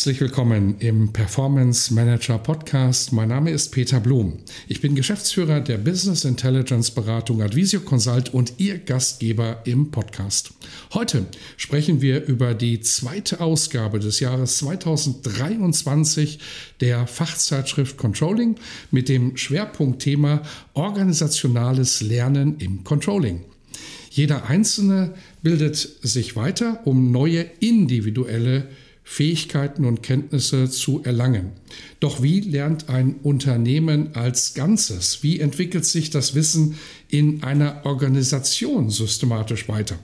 Herzlich willkommen im Performance Manager Podcast. Mein Name ist Peter Blum. Ich bin Geschäftsführer der Business Intelligence Beratung Advisio Consult und Ihr Gastgeber im Podcast. Heute sprechen wir über die zweite Ausgabe des Jahres 2023 der Fachzeitschrift Controlling mit dem Schwerpunktthema Organisationales Lernen im Controlling. Jeder Einzelne bildet sich weiter, um neue individuelle Fähigkeiten und Kenntnisse zu erlangen. Doch wie lernt ein Unternehmen als Ganzes? Wie entwickelt sich das Wissen in einer Organisation systematisch weiter?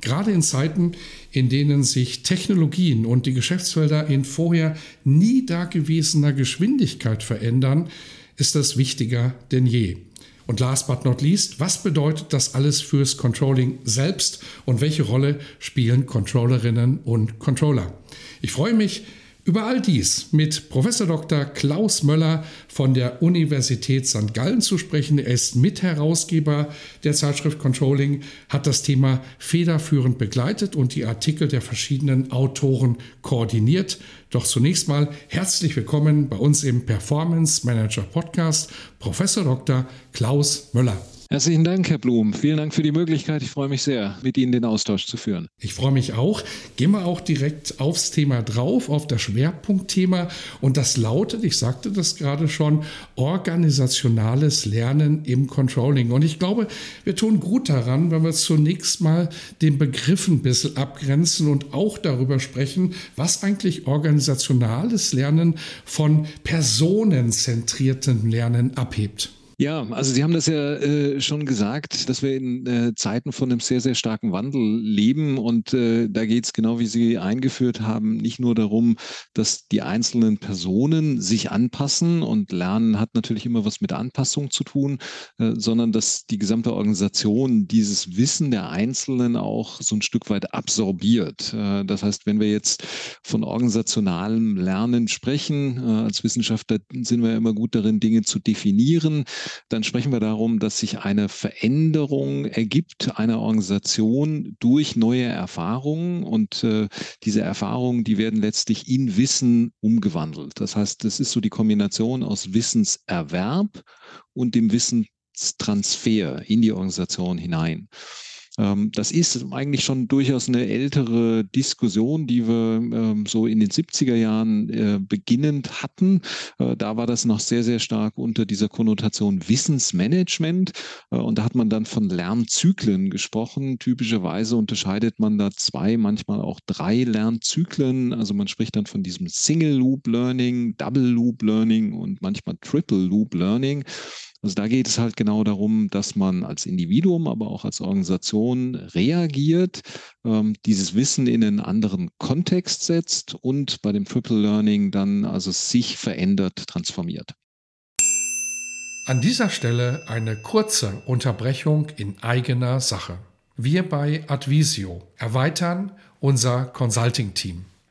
Gerade in Zeiten, in denen sich Technologien und die Geschäftsfelder in vorher nie dagewesener Geschwindigkeit verändern, ist das wichtiger denn je. Und last but not least, was bedeutet das alles fürs Controlling selbst und welche Rolle spielen Controllerinnen und Controller? Ich freue mich über all dies mit Professor Dr. Klaus Möller von der Universität St. Gallen zu sprechen. Er ist Mitherausgeber der Zeitschrift Controlling, hat das Thema federführend begleitet und die Artikel der verschiedenen Autoren koordiniert. Doch zunächst mal herzlich willkommen bei uns im Performance Manager Podcast, Professor Dr. Klaus Möller. Herzlichen Dank, Herr Blum. Vielen Dank für die Möglichkeit. Ich freue mich sehr, mit Ihnen den Austausch zu führen. Ich freue mich auch. Gehen wir auch direkt aufs Thema drauf, auf das Schwerpunktthema. Und das lautet, ich sagte das gerade schon, organisationales Lernen im Controlling. Und ich glaube, wir tun gut daran, wenn wir zunächst mal den Begriff ein bisschen abgrenzen und auch darüber sprechen, was eigentlich organisationales Lernen von personenzentriertem Lernen abhebt. Ja, also Sie haben das ja äh, schon gesagt, dass wir in äh, Zeiten von einem sehr, sehr starken Wandel leben. Und äh, da geht es genau, wie Sie eingeführt haben, nicht nur darum, dass die einzelnen Personen sich anpassen und Lernen hat natürlich immer was mit Anpassung zu tun, äh, sondern dass die gesamte Organisation dieses Wissen der Einzelnen auch so ein Stück weit absorbiert. Äh, das heißt, wenn wir jetzt von organisationalem Lernen sprechen, äh, als Wissenschaftler sind wir ja immer gut darin, Dinge zu definieren dann sprechen wir darum, dass sich eine Veränderung ergibt einer Organisation durch neue Erfahrungen und äh, diese Erfahrungen, die werden letztlich in Wissen umgewandelt. Das heißt, das ist so die Kombination aus Wissenserwerb und dem Wissenstransfer in die Organisation hinein. Ähm, das ist eigentlich schon durchaus eine ältere Diskussion, die wir ähm, so in den 70er Jahren äh, beginnend hatten. Äh, da war das noch sehr, sehr stark unter dieser Konnotation Wissensmanagement. Äh, und da hat man dann von Lernzyklen gesprochen. Typischerweise unterscheidet man da zwei, manchmal auch drei Lernzyklen. Also man spricht dann von diesem Single Loop Learning, Double Loop Learning und manchmal Triple Loop Learning. Also da geht es halt genau darum, dass man als Individuum, aber auch als Organisation reagiert, ähm, dieses Wissen in einen anderen Kontext setzt und bei dem Triple Learning dann also sich verändert, transformiert. An dieser Stelle eine kurze Unterbrechung in eigener Sache. Wir bei Advisio erweitern unser Consulting-Team.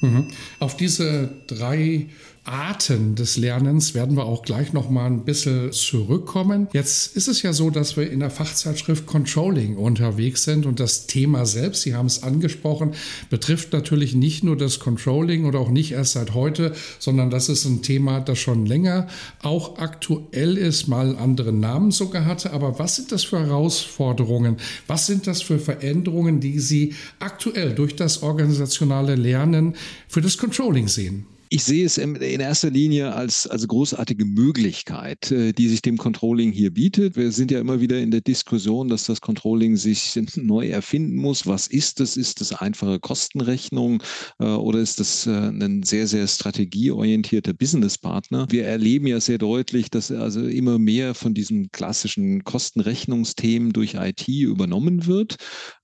Mhm. Auf diese drei Arten des Lernens werden wir auch gleich noch mal ein bisschen zurückkommen. Jetzt ist es ja so, dass wir in der Fachzeitschrift Controlling unterwegs sind und das Thema selbst, Sie haben es angesprochen, betrifft natürlich nicht nur das Controlling oder auch nicht erst seit heute, sondern das ist ein Thema, das schon länger auch aktuell ist, mal andere Namen sogar hatte. Aber was sind das für Herausforderungen? Was sind das für Veränderungen, die Sie aktuell durch das organisationale Lernen für das Controlling sehen? Ich sehe es in erster Linie als, als großartige Möglichkeit, äh, die sich dem Controlling hier bietet. Wir sind ja immer wieder in der Diskussion, dass das Controlling sich neu erfinden muss. Was ist das? Ist das einfache Kostenrechnung äh, oder ist das äh, ein sehr, sehr strategieorientierter Businesspartner? Wir erleben ja sehr deutlich, dass also immer mehr von diesen klassischen Kostenrechnungsthemen durch IT übernommen wird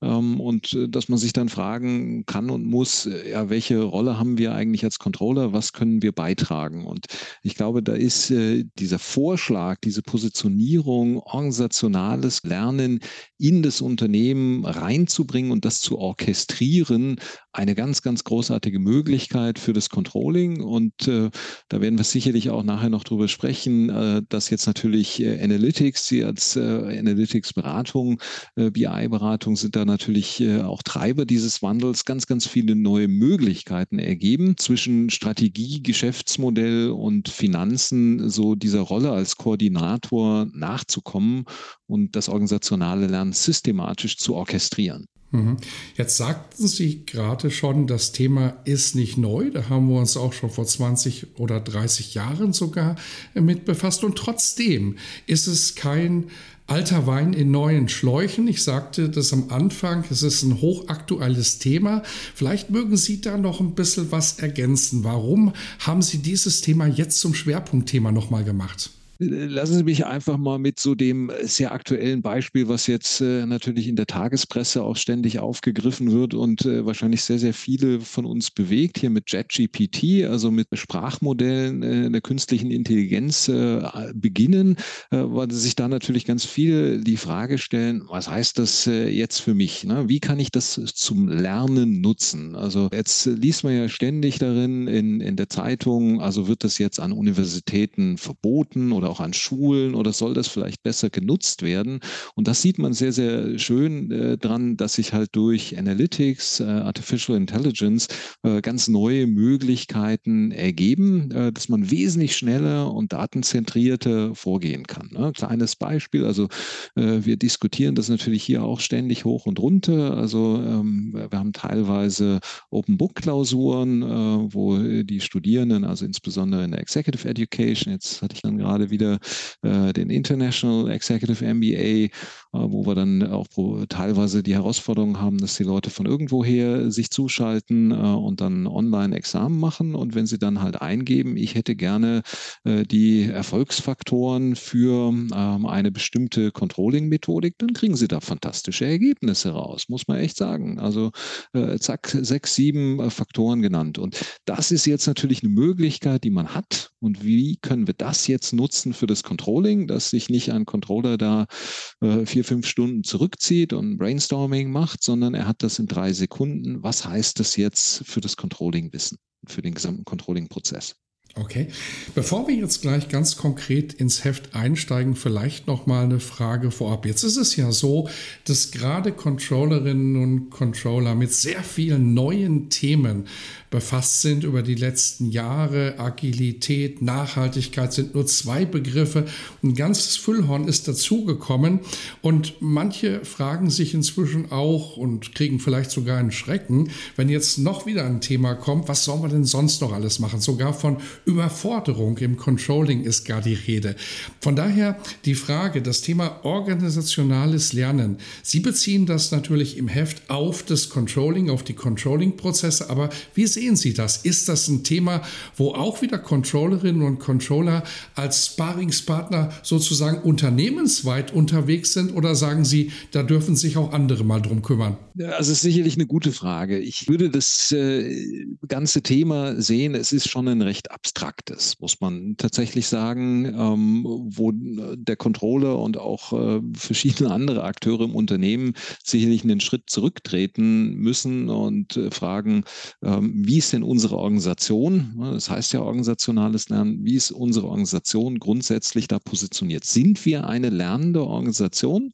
ähm, und dass man sich dann fragen kann und muss, ja, welche Rolle haben wir eigentlich als Controller? was können wir beitragen? Und ich glaube, da ist äh, dieser Vorschlag, diese Positionierung, organisationales Lernen in das Unternehmen reinzubringen und das zu orchestrieren, eine ganz, ganz großartige Möglichkeit für das Controlling. Und äh, da werden wir sicherlich auch nachher noch drüber sprechen, äh, dass jetzt natürlich äh, Analytics, Sie als äh, Analytics-Beratung, äh, BI-Beratung sind da natürlich äh, auch Treiber dieses Wandels, ganz, ganz viele neue Möglichkeiten ergeben zwischen Strategie, Geschäftsmodell und Finanzen, so dieser Rolle als Koordinator nachzukommen und das organisationale Lernen systematisch zu orchestrieren. Mhm. Jetzt sagten Sie gerade schon, das Thema ist nicht neu. Da haben wir uns auch schon vor 20 oder 30 Jahren sogar mit befasst. Und trotzdem ist es kein alter Wein in neuen Schläuchen. Ich sagte das am Anfang, es ist ein hochaktuelles Thema. Vielleicht mögen Sie da noch ein bisschen was ergänzen. Warum haben Sie dieses Thema jetzt zum Schwerpunktthema nochmal gemacht? Lassen Sie mich einfach mal mit so dem sehr aktuellen Beispiel, was jetzt äh, natürlich in der Tagespresse auch ständig aufgegriffen wird und äh, wahrscheinlich sehr, sehr viele von uns bewegt, hier mit JetGPT, also mit Sprachmodellen äh, der künstlichen Intelligenz äh, beginnen, äh, weil sich da natürlich ganz viele die Frage stellen, was heißt das äh, jetzt für mich? Ne? Wie kann ich das zum Lernen nutzen? Also jetzt liest man ja ständig darin in, in der Zeitung, also wird das jetzt an Universitäten verboten oder auch an Schulen oder soll das vielleicht besser genutzt werden? Und das sieht man sehr, sehr schön äh, dran, dass sich halt durch Analytics, äh, Artificial Intelligence äh, ganz neue Möglichkeiten ergeben, äh, dass man wesentlich schneller und datenzentrierter vorgehen kann. Ne? Kleines Beispiel, also äh, wir diskutieren das natürlich hier auch ständig hoch und runter. Also ähm, wir haben teilweise Open Book Klausuren, äh, wo die Studierenden, also insbesondere in der Executive Education, jetzt hatte ich dann gerade wieder äh, den International Executive MBA, äh, wo wir dann auch teilweise die Herausforderung haben, dass die Leute von irgendwoher sich zuschalten äh, und dann Online-Examen machen. Und wenn sie dann halt eingeben, ich hätte gerne äh, die Erfolgsfaktoren für ähm, eine bestimmte Controlling-Methodik, dann kriegen sie da fantastische Ergebnisse raus, muss man echt sagen. Also zack, sechs, sieben Faktoren genannt. Und das ist jetzt natürlich eine Möglichkeit, die man hat. Und wie können wir das jetzt nutzen? für das Controlling, dass sich nicht ein Controller da äh, vier, fünf Stunden zurückzieht und Brainstorming macht, sondern er hat das in drei Sekunden. Was heißt das jetzt für das Controlling-Wissen, für den gesamten Controlling-Prozess? Okay. Bevor wir jetzt gleich ganz konkret ins Heft einsteigen, vielleicht noch mal eine Frage vorab. Jetzt ist es ja so, dass gerade Controllerinnen und Controller mit sehr vielen neuen Themen befasst sind über die letzten Jahre. Agilität, Nachhaltigkeit sind nur zwei Begriffe. Ein ganzes Füllhorn ist dazugekommen und manche fragen sich inzwischen auch und kriegen vielleicht sogar einen Schrecken, wenn jetzt noch wieder ein Thema kommt, was sollen wir denn sonst noch alles machen? Sogar von Überforderung im Controlling ist gar die Rede. Von daher die Frage, das Thema organisationales Lernen. Sie beziehen das natürlich im Heft auf das Controlling, auf die Controlling-Prozesse, aber wie sehen Sie das? Ist das ein Thema, wo auch wieder Controllerinnen und Controller als Sparingspartner sozusagen unternehmensweit unterwegs sind oder sagen Sie, da dürfen sich auch andere mal drum kümmern? Also es ist sicherlich eine gute Frage. Ich würde das äh, ganze Thema sehen, es ist schon ein recht abstraktes Abstraktes, muss man tatsächlich sagen, ähm, wo der Controller und auch äh, verschiedene andere Akteure im Unternehmen sicherlich einen Schritt zurücktreten müssen und äh, fragen, ähm, wie ist denn unsere Organisation? Das heißt ja organisationales Lernen. Wie ist unsere Organisation grundsätzlich da positioniert? Sind wir eine lernende Organisation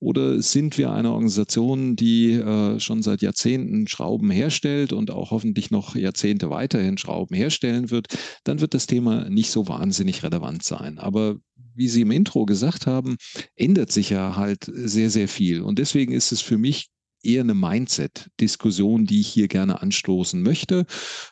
oder sind wir eine Organisation, die äh, schon seit Jahrzehnten Schrauben herstellt und auch hoffentlich noch Jahrzehnte weiterhin Schrauben herstellen wird? Dann wird das Thema nicht so wahnsinnig relevant sein. Aber wie Sie im Intro gesagt haben, ändert sich ja halt sehr, sehr viel. Und deswegen ist es für mich eher eine Mindset-Diskussion, die ich hier gerne anstoßen möchte,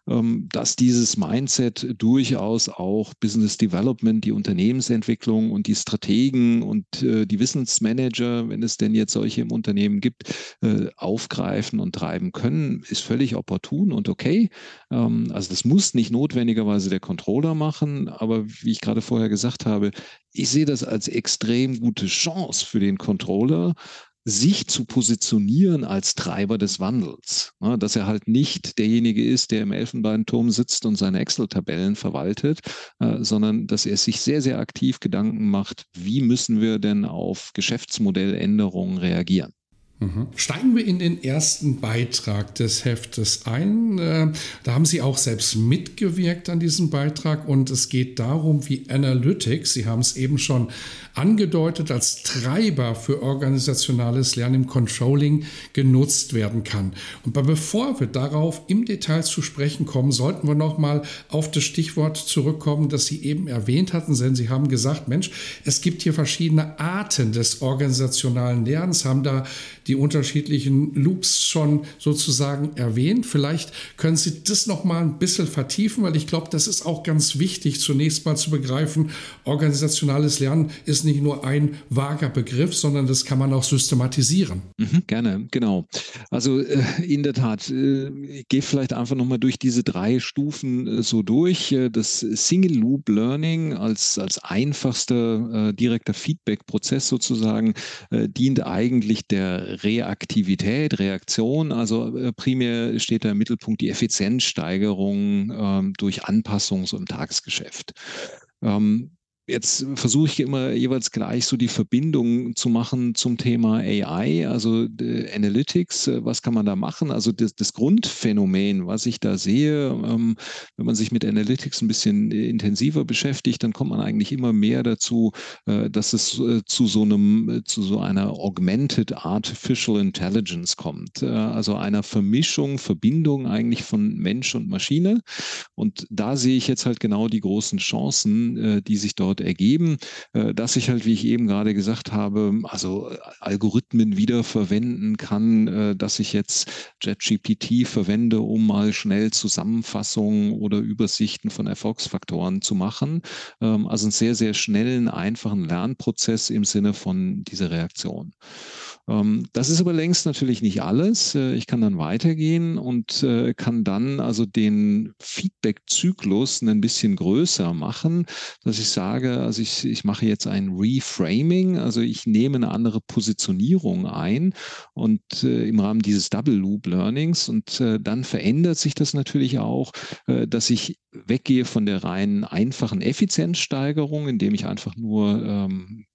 ähm, dass dieses Mindset durchaus auch Business Development, die Unternehmensentwicklung und die Strategen und äh, die Wissensmanager, wenn es denn jetzt solche im Unternehmen gibt, äh, aufgreifen und treiben können, ist völlig opportun und okay. Ähm, also das muss nicht notwendigerweise der Controller machen, aber wie ich gerade vorher gesagt habe, ich sehe das als extrem gute Chance für den Controller, sich zu positionieren als Treiber des Wandels. Ne, dass er halt nicht derjenige ist, der im Elfenbeinturm sitzt und seine Excel-Tabellen verwaltet, äh, sondern dass er sich sehr, sehr aktiv Gedanken macht, wie müssen wir denn auf Geschäftsmodelländerungen reagieren. Mhm. Steigen wir in den ersten Beitrag des Heftes ein. Äh, da haben Sie auch selbst mitgewirkt an diesem Beitrag und es geht darum, wie Analytics, Sie haben es eben schon angedeutet, als Treiber für organisationales Lernen im Controlling genutzt werden kann. Und bevor wir darauf im Detail zu sprechen kommen, sollten wir nochmal auf das Stichwort zurückkommen, das Sie eben erwähnt hatten, denn Sie haben gesagt, Mensch, es gibt hier verschiedene Arten des organisationalen Lernens, haben da die unterschiedlichen Loops schon sozusagen erwähnt. Vielleicht können Sie das noch mal ein bisschen vertiefen, weil ich glaube, das ist auch ganz wichtig, zunächst mal zu begreifen, organisationales Lernen ist nicht nur ein vager Begriff, sondern das kann man auch systematisieren. Mhm, gerne, genau. Also äh, in der Tat, äh, ich gehe vielleicht einfach nochmal durch diese drei Stufen äh, so durch. Äh, das Single Loop Learning als, als einfachster äh, direkter Feedback-Prozess sozusagen äh, dient eigentlich der Reaktivität, Reaktion. Also primär steht da im Mittelpunkt die Effizienzsteigerung ähm, durch Anpassung so im Tagesgeschäft. Ähm, Jetzt versuche ich immer jeweils gleich so die Verbindung zu machen zum Thema AI, also äh, Analytics. Äh, was kann man da machen? Also das, das Grundphänomen, was ich da sehe, ähm, wenn man sich mit Analytics ein bisschen intensiver beschäftigt, dann kommt man eigentlich immer mehr dazu, äh, dass es äh, zu so einem, zu so einer Augmented Artificial Intelligence kommt. Äh, also einer Vermischung, Verbindung eigentlich von Mensch und Maschine. Und da sehe ich jetzt halt genau die großen Chancen, äh, die sich dort dort ergeben, äh, dass ich halt, wie ich eben gerade gesagt habe, also äh, Algorithmen wiederverwenden kann, äh, dass ich jetzt JetGPT verwende, um mal schnell Zusammenfassungen oder Übersichten von Erfolgsfaktoren zu machen. Ähm, also einen sehr, sehr schnellen, einfachen Lernprozess im Sinne von dieser Reaktion. Ähm, das ist aber längst natürlich nicht alles. Äh, ich kann dann weitergehen und äh, kann dann also den Feedback-Zyklus ein bisschen größer machen, dass ich sage, also ich, ich mache jetzt ein Reframing, also ich nehme eine andere Positionierung ein und äh, im Rahmen dieses Double Loop Learnings und dann verändert sich das natürlich auch, dass ich weggehe von der rein einfachen Effizienzsteigerung, indem ich einfach nur ähm,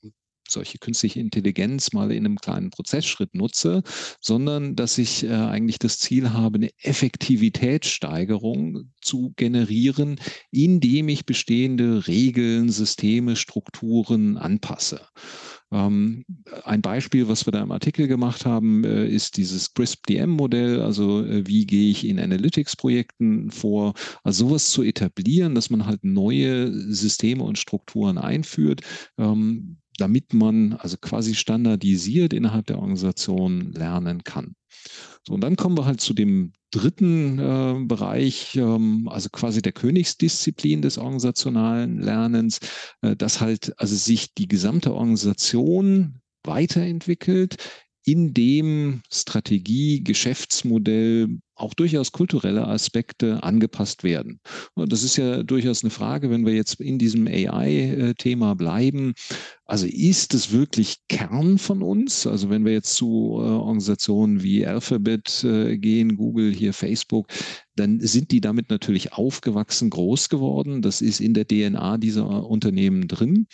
solche künstliche Intelligenz mal in einem kleinen Prozessschritt nutze, sondern dass ich äh, eigentlich das Ziel habe, eine Effektivitätssteigerung zu generieren, indem ich bestehende Regeln, Systeme, Strukturen anpasse. Ähm, ein Beispiel, was wir da im Artikel gemacht haben, äh, ist dieses CRISP-DM-Modell. Also äh, wie gehe ich in Analytics-Projekten vor? Also sowas zu etablieren, dass man halt neue Systeme und Strukturen einführt, ähm, damit man also quasi standardisiert innerhalb der Organisation lernen kann. So, und dann kommen wir halt zu dem dritten äh, Bereich, ähm, also quasi der Königsdisziplin des organisationalen Lernens, äh, dass halt also sich die gesamte Organisation weiterentwickelt, in dem Strategie, Geschäftsmodell, auch durchaus kulturelle Aspekte angepasst werden. Und das ist ja durchaus eine Frage, wenn wir jetzt in diesem AI-Thema bleiben. Also ist es wirklich Kern von uns? Also wenn wir jetzt zu äh, Organisationen wie Alphabet äh, gehen, Google, hier Facebook, dann sind die damit natürlich aufgewachsen, groß geworden. Das ist in der DNA dieser Unternehmen drin.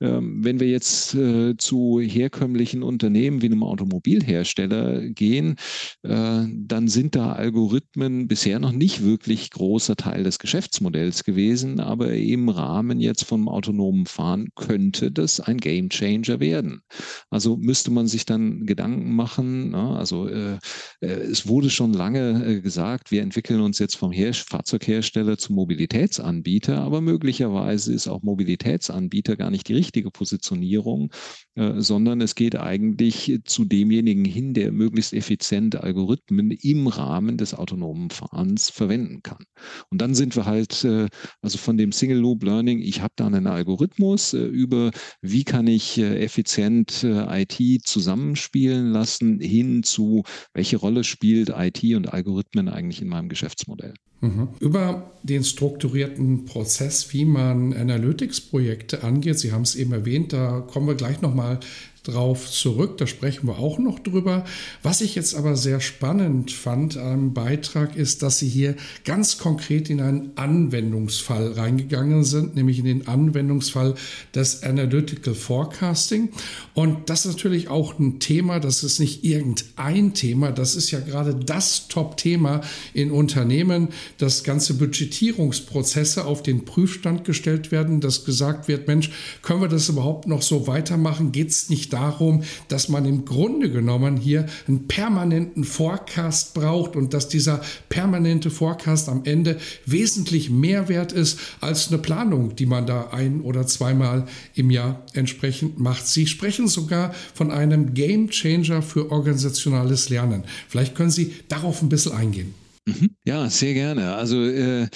Ähm, wenn wir jetzt äh, zu herkömmlichen Unternehmen wie einem Automobilhersteller gehen, äh, dann sind da Algorithmen bisher noch nicht wirklich großer Teil des Geschäftsmodells gewesen, aber im Rahmen jetzt vom autonomen Fahren könnte das ein Game Changer werden. Also müsste man sich dann Gedanken machen. Ne? Also äh, äh, es wurde schon lange äh, gesagt, wir entwickeln uns jetzt vom Her Fahrzeughersteller zum Mobilitätsanbieter, aber möglicherweise ist auch Mobilitätsanbieter gar nicht die richtige Positionierung, äh, sondern es geht eigentlich zu demjenigen hin, der möglichst effizient Algorithmen im Rahmen des autonomen Fahrens verwenden kann. Und dann sind wir halt, äh, also von dem Single Loop Learning, ich habe da einen Algorithmus äh, über, wie kann ich effizient IT zusammenspielen lassen, hin zu, welche Rolle spielt IT und Algorithmen eigentlich in meinem Geschäftsmodell. Mhm. Über den strukturierten Prozess, wie man Analytics-Projekte angeht, Sie haben es eben erwähnt, da kommen wir gleich nochmal drauf zurück, da sprechen wir auch noch drüber. Was ich jetzt aber sehr spannend fand am Beitrag ist, dass Sie hier ganz konkret in einen Anwendungsfall reingegangen sind, nämlich in den Anwendungsfall des Analytical Forecasting. Und das ist natürlich auch ein Thema, das ist nicht irgendein Thema, das ist ja gerade das Top-Thema in Unternehmen, dass ganze Budgetierungsprozesse auf den Prüfstand gestellt werden, dass gesagt wird, Mensch, können wir das überhaupt noch so weitermachen? Geht es nicht darum, dass man im Grunde genommen hier einen permanenten Forecast braucht und dass dieser permanente Forecast am Ende wesentlich mehr wert ist als eine Planung, die man da ein oder zweimal im Jahr entsprechend macht. Sie sprechen sogar von einem Game Changer für organisationales Lernen. Vielleicht können Sie darauf ein bisschen eingehen. Mhm. Ja, sehr gerne. Also äh,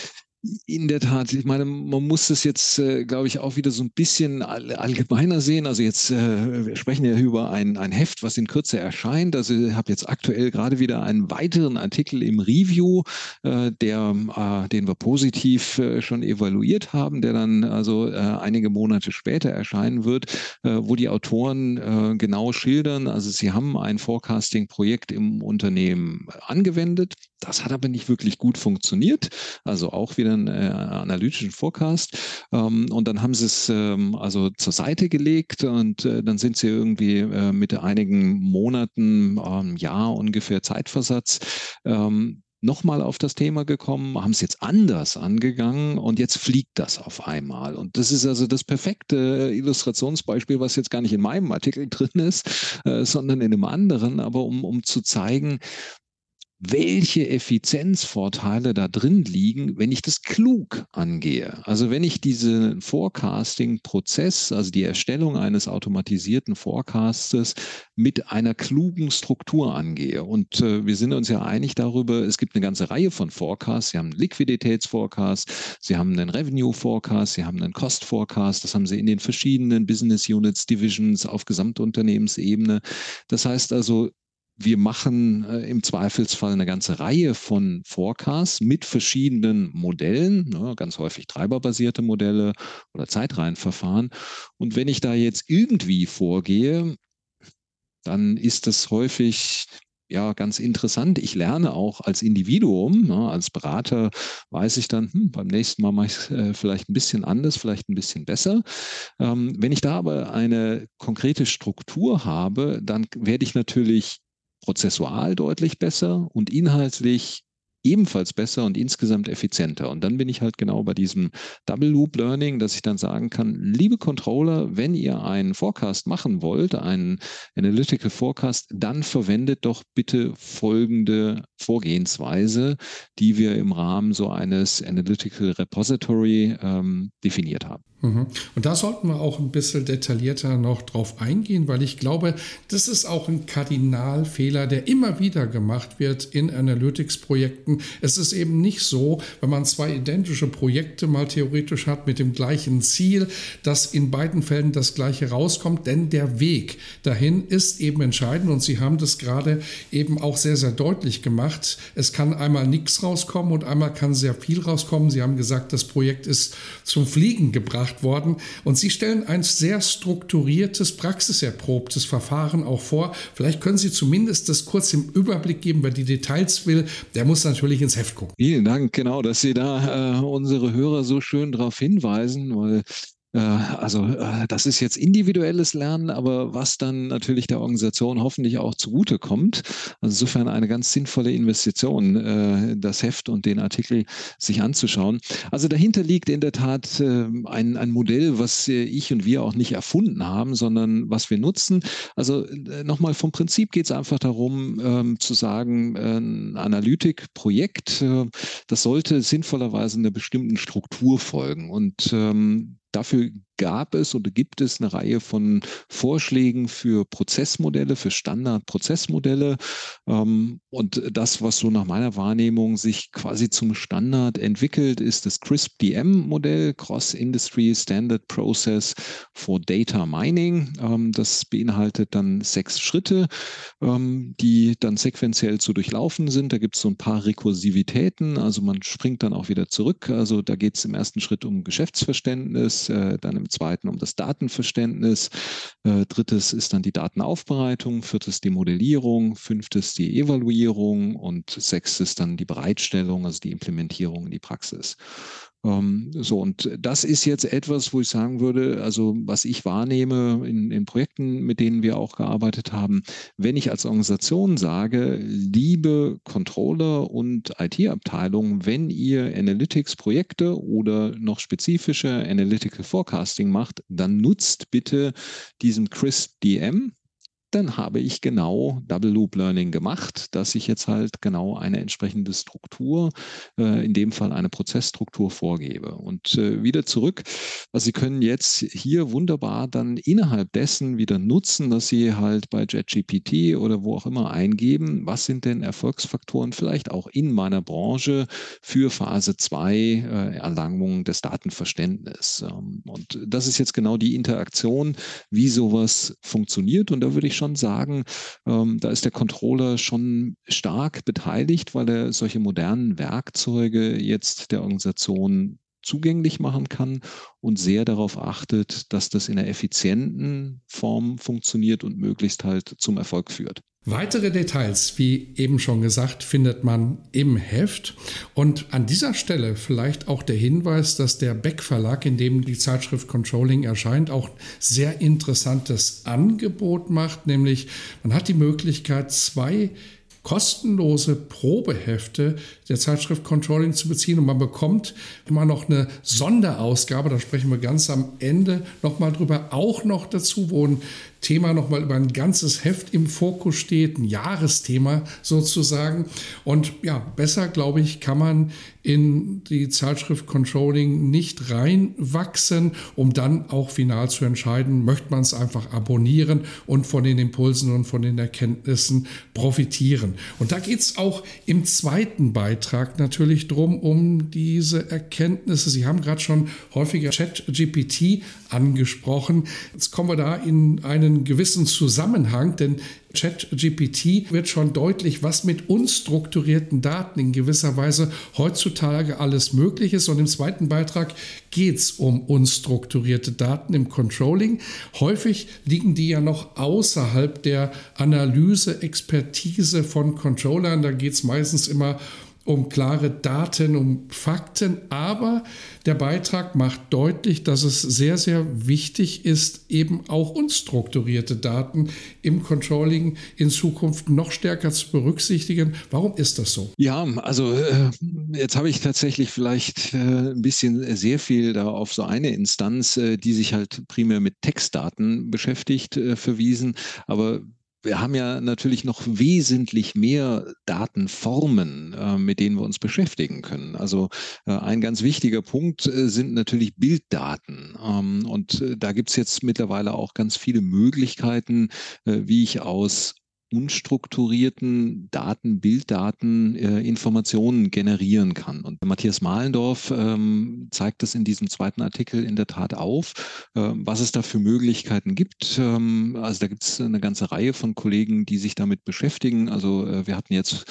in der Tat, ich meine, man muss das jetzt, äh, glaube ich, auch wieder so ein bisschen all, allgemeiner sehen. Also jetzt, äh, wir sprechen ja über ein, ein Heft, was in Kürze erscheint. Also ich habe jetzt aktuell gerade wieder einen weiteren Artikel im Review, äh, der, äh, den wir positiv äh, schon evaluiert haben, der dann also äh, einige Monate später erscheinen wird, wo die Autoren genau schildern, also sie haben ein Forecasting-Projekt im Unternehmen angewendet. Das hat aber nicht wirklich gut funktioniert. Also auch wieder einen äh, analytischen Forecast. Ähm, und dann haben sie es ähm, also zur Seite gelegt und äh, dann sind sie irgendwie äh, mit einigen Monaten, ähm, Jahr ungefähr Zeitversatz ähm, nochmal auf das Thema gekommen, haben es jetzt anders angegangen und jetzt fliegt das auf einmal. Und das ist also das perfekte Illustrationsbeispiel, was jetzt gar nicht in meinem Artikel drin ist, äh, sondern in einem anderen, aber um, um zu zeigen, welche Effizienzvorteile da drin liegen, wenn ich das klug angehe. Also wenn ich diesen Forecasting-Prozess, also die Erstellung eines automatisierten Forecastes mit einer klugen Struktur angehe. Und äh, wir sind uns ja einig darüber, es gibt eine ganze Reihe von Forecasts. Sie haben einen Liquiditätsforecast, Sie haben einen Revenue-Forecast, Sie haben einen Cost-Forecast. Das haben Sie in den verschiedenen Business Units, Divisions auf Gesamtunternehmensebene. Das heißt also, wir machen äh, im Zweifelsfall eine ganze Reihe von Forecasts mit verschiedenen Modellen, ne, ganz häufig treiberbasierte Modelle oder Zeitreihenverfahren. Und wenn ich da jetzt irgendwie vorgehe, dann ist das häufig ja ganz interessant. Ich lerne auch als Individuum, ne, als Berater weiß ich dann, hm, beim nächsten Mal mache ich es äh, vielleicht ein bisschen anders, vielleicht ein bisschen besser. Ähm, wenn ich da aber eine konkrete Struktur habe, dann werde ich natürlich prozessual deutlich besser und inhaltlich ebenfalls besser und insgesamt effizienter. Und dann bin ich halt genau bei diesem Double Loop Learning, dass ich dann sagen kann, liebe Controller, wenn ihr einen Forecast machen wollt, einen Analytical Forecast, dann verwendet doch bitte folgende Vorgehensweise, die wir im Rahmen so eines Analytical Repository ähm, definiert haben. Mhm. Und da sollten wir auch ein bisschen detaillierter noch drauf eingehen, weil ich glaube, das ist auch ein Kardinalfehler, der immer wieder gemacht wird in Analytics-Projekten. Es ist eben nicht so, wenn man zwei identische Projekte mal theoretisch hat mit dem gleichen Ziel, dass in beiden Fällen das gleiche rauskommt, denn der Weg dahin ist eben entscheidend und Sie haben das gerade eben auch sehr, sehr deutlich gemacht. Es kann einmal nichts rauskommen und einmal kann sehr viel rauskommen. Sie haben gesagt, das Projekt ist zum Fliegen gebracht gemacht worden. Und Sie stellen ein sehr strukturiertes, praxiserprobtes Verfahren auch vor. Vielleicht können Sie zumindest das kurz im Überblick geben, wer die Details will. Der muss natürlich ins Heft gucken. Vielen Dank, genau, dass Sie da äh, unsere Hörer so schön darauf hinweisen, weil also äh, das ist jetzt individuelles Lernen, aber was dann natürlich der Organisation hoffentlich auch zugutekommt. Also insofern eine ganz sinnvolle Investition, äh, das Heft und den Artikel sich anzuschauen. Also dahinter liegt in der Tat ein, ein Modell, was ich und wir auch nicht erfunden haben, sondern was wir nutzen. Also nochmal vom Prinzip geht es einfach darum ähm, zu sagen, ein Analytikprojekt, das sollte sinnvollerweise einer bestimmten Struktur folgen. Und ähm, Dafür gab es oder gibt es eine Reihe von Vorschlägen für Prozessmodelle, für Standardprozessmodelle. Ähm, und das, was so nach meiner Wahrnehmung sich quasi zum Standard entwickelt, ist das CRISP-DM-Modell, Cross-Industry Standard Process for Data Mining. Ähm, das beinhaltet dann sechs Schritte, ähm, die dann sequenziell zu durchlaufen sind. Da gibt es so ein paar Rekursivitäten, also man springt dann auch wieder zurück. Also da geht es im ersten Schritt um Geschäftsverständnis, äh, dann im zweiten um das Datenverständnis, äh, drittes ist dann die Datenaufbereitung, viertes die Modellierung, fünftes die Evaluierung. Und sechstes dann die Bereitstellung, also die Implementierung in die Praxis. Ähm, so, und das ist jetzt etwas, wo ich sagen würde, also was ich wahrnehme in, in Projekten, mit denen wir auch gearbeitet haben, wenn ich als Organisation sage, liebe Controller und IT-Abteilung, wenn ihr Analytics-Projekte oder noch spezifische Analytical Forecasting macht, dann nutzt bitte diesen CRISP DM, dann habe ich genau Double Loop Learning gemacht, dass ich jetzt halt genau eine entsprechende Struktur, äh, in dem Fall eine Prozessstruktur vorgebe. Und äh, wieder zurück, also Sie können jetzt hier wunderbar dann innerhalb dessen wieder nutzen, dass Sie halt bei JetGPT oder wo auch immer eingeben, was sind denn Erfolgsfaktoren vielleicht auch in meiner Branche für Phase 2 äh, Erlangung des Datenverständnisses. Ähm, und das ist jetzt genau die Interaktion, wie sowas funktioniert. Und da würde ich schon sagen, ähm, da ist der Controller schon stark beteiligt, weil er solche modernen Werkzeuge jetzt der Organisation zugänglich machen kann und sehr darauf achtet, dass das in einer effizienten Form funktioniert und möglichst halt zum Erfolg führt. Weitere Details, wie eben schon gesagt, findet man im Heft. Und an dieser Stelle vielleicht auch der Hinweis, dass der Beck Verlag, in dem die Zeitschrift Controlling erscheint, auch sehr interessantes Angebot macht. Nämlich man hat die Möglichkeit, zwei kostenlose Probehefte der Zeitschrift Controlling zu beziehen und man bekommt immer noch eine Sonderausgabe, da sprechen wir ganz am Ende nochmal drüber, auch noch dazu, wo ein Thema nochmal über ein ganzes Heft im Fokus steht, ein Jahresthema sozusagen. Und ja, besser, glaube ich, kann man in die Zeitschrift Controlling nicht reinwachsen, um dann auch final zu entscheiden, möchte man es einfach abonnieren und von den Impulsen und von den Erkenntnissen profitieren. Und da geht es auch im zweiten Beitrag natürlich drum, um diese Erkenntnisse. Sie haben gerade schon häufiger Chat-GPT angesprochen. Jetzt kommen wir da in einen gewissen Zusammenhang, denn ChatGPT wird schon deutlich, was mit unstrukturierten Daten in gewisser Weise heutzutage alles möglich ist. Und im zweiten Beitrag geht es um unstrukturierte Daten im Controlling. Häufig liegen die ja noch außerhalb der Analyse, Expertise von Controllern. Da geht es meistens immer um klare Daten, um Fakten, aber der Beitrag macht deutlich, dass es sehr, sehr wichtig ist, eben auch unstrukturierte Daten im Controlling in Zukunft noch stärker zu berücksichtigen. Warum ist das so? Ja, also äh, jetzt habe ich tatsächlich vielleicht äh, ein bisschen sehr viel da auf so eine Instanz, äh, die sich halt primär mit Textdaten beschäftigt, verwiesen. Aber wir haben ja natürlich noch wesentlich mehr Datenformen, äh, mit denen wir uns beschäftigen können. Also äh, ein ganz wichtiger Punkt äh, sind natürlich Bilddaten. Ähm, und da gibt es jetzt mittlerweile auch ganz viele Möglichkeiten, wie ich aus unstrukturierten Daten, Bilddaten, äh, Informationen generieren kann. Und Matthias Mahlendorf ähm, zeigt das in diesem zweiten Artikel in der Tat auf, äh, was es da für Möglichkeiten gibt. Ähm, also da gibt es eine ganze Reihe von Kollegen, die sich damit beschäftigen. Also äh, wir hatten jetzt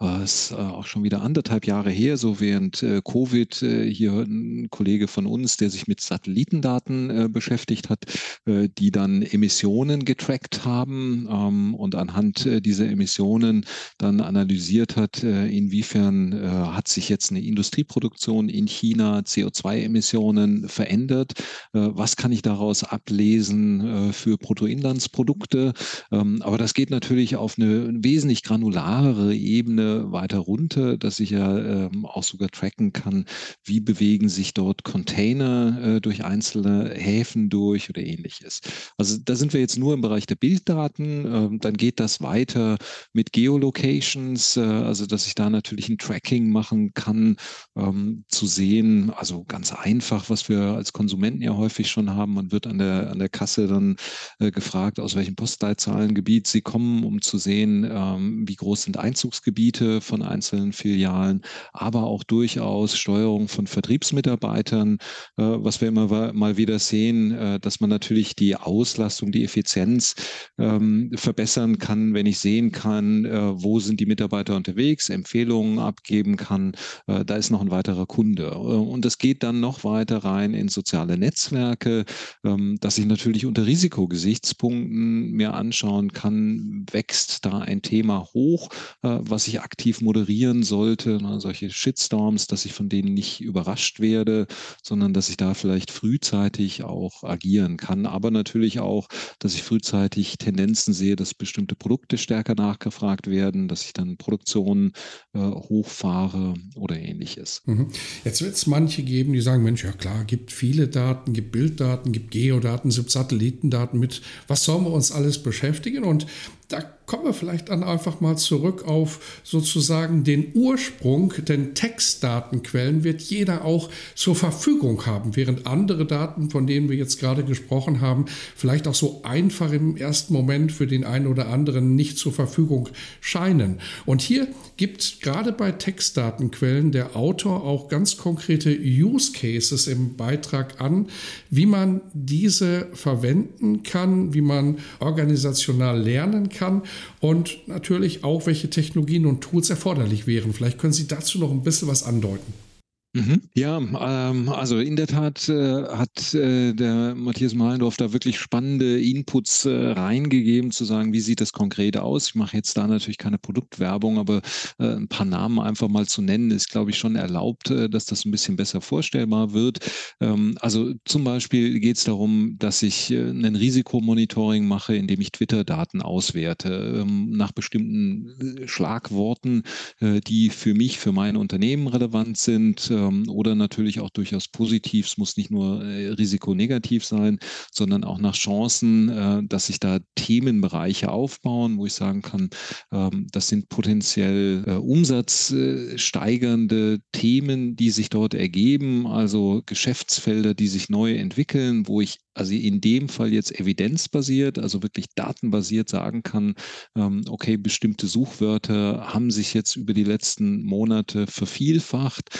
äh, ist, äh, auch schon wieder anderthalb Jahre her, so während äh, Covid hier ein Kollege von uns, der sich mit Satellitendaten beschäftigt hat, die dann Emissionen getrackt haben ähm, und anhand anhand äh, dieser Emissionen dann analysiert hat, äh, inwiefern äh, hat sich jetzt eine Industrieproduktion in China CO2-Emissionen verändert, was kann ich daraus ablesen für Bruttoinlandsprodukte. Ähm, aber das geht natürlich auf eine wesentlich granularere Ebene weiter runter, dass ich ja ähm, auch sogar tracken kann, wie bewegen sich dort Container durch einzelne Häfen durch oder ähnliches. Also da sind wir jetzt nur im Bereich der Bilddaten. Ähm, dann geht das das weiter mit Geolocations, äh, also dass ich da natürlich ein Tracking machen kann, ähm, zu sehen, also ganz einfach, was wir als Konsumenten ja häufig schon haben. Man wird an der, an der Kasse dann äh, gefragt, aus welchem Postleitzahlengebiet sie kommen, um zu sehen, ähm, wie groß sind Einzugsgebiete von einzelnen Filialen, aber auch durchaus Steuerung von Vertriebsmitarbeitern, äh, was wir immer mal wieder sehen, äh, dass man natürlich die Auslastung, die Effizienz ähm, verbessern kann kann, wenn ich sehen kann, äh, wo sind die Mitarbeiter unterwegs, Empfehlungen abgeben kann, äh, da ist noch ein weiterer Kunde. Äh, und das geht dann noch weiter rein in soziale Netzwerke, ähm, dass ich natürlich unter Risikogesichtspunkten mir anschauen kann, wächst da ein Thema hoch, was ich aktiv moderieren sollte, ne, solche Shitstorms, dass ich von denen nicht überrascht werde, sondern dass ich da vielleicht frühzeitig auch agieren kann, aber natürlich auch, dass ich frühzeitig Tendenzen sehe, dass bestimmte Produkte Produkte stärker nachgefragt werden, dass ich dann Produktion äh, hochfahre oder ähnliches. Mhm. Jetzt wird es manche geben, die sagen, Mensch, ja klar, gibt viele Daten, gibt Bilddaten, gibt Geodaten, gibt Satellitendaten mit. Was sollen wir uns alles beschäftigen? Und da kommen wir vielleicht dann einfach mal zurück auf sozusagen den Ursprung, denn Textdatenquellen wird jeder auch zur Verfügung haben, während andere Daten, von denen wir jetzt gerade gesprochen haben, vielleicht auch so einfach im ersten Moment für den einen oder anderen nicht zur Verfügung scheinen. Und hier gibt gerade bei Textdatenquellen der Autor auch ganz konkrete Use Cases im Beitrag an, wie man diese verwenden kann, wie man organisational lernen kann kann und natürlich auch, welche Technologien und Tools erforderlich wären. Vielleicht können Sie dazu noch ein bisschen was andeuten. Mhm. Ja, ähm, also in der Tat äh, hat äh, der Matthias Mahlendorf da wirklich spannende Inputs äh, reingegeben, zu sagen, wie sieht das konkret aus. Ich mache jetzt da natürlich keine Produktwerbung, aber äh, ein paar Namen einfach mal zu nennen, ist, glaube ich, schon erlaubt, äh, dass das ein bisschen besser vorstellbar wird. Ähm, also zum Beispiel geht es darum, dass ich äh, ein Risikomonitoring mache, indem ich Twitter-Daten auswerte ähm, nach bestimmten Schlagworten, die für mich, für mein Unternehmen relevant sind ähm, oder natürlich auch durchaus positiv. Es muss nicht nur äh, risikonegativ sein, sondern auch nach Chancen, äh, dass sich da Themenbereiche aufbauen, wo ich sagen kann, ähm, das sind potenziell äh, umsatzsteigernde Themen, die sich dort ergeben, also Geschäftsfelder, die sich neu entwickeln, wo ich also in dem Fall jetzt evidenzbasiert, also wirklich datenbasiert sagen kann, ähm, okay, bestimmte Suchwörter haben sich jetzt über die letzten Monate vervielfacht.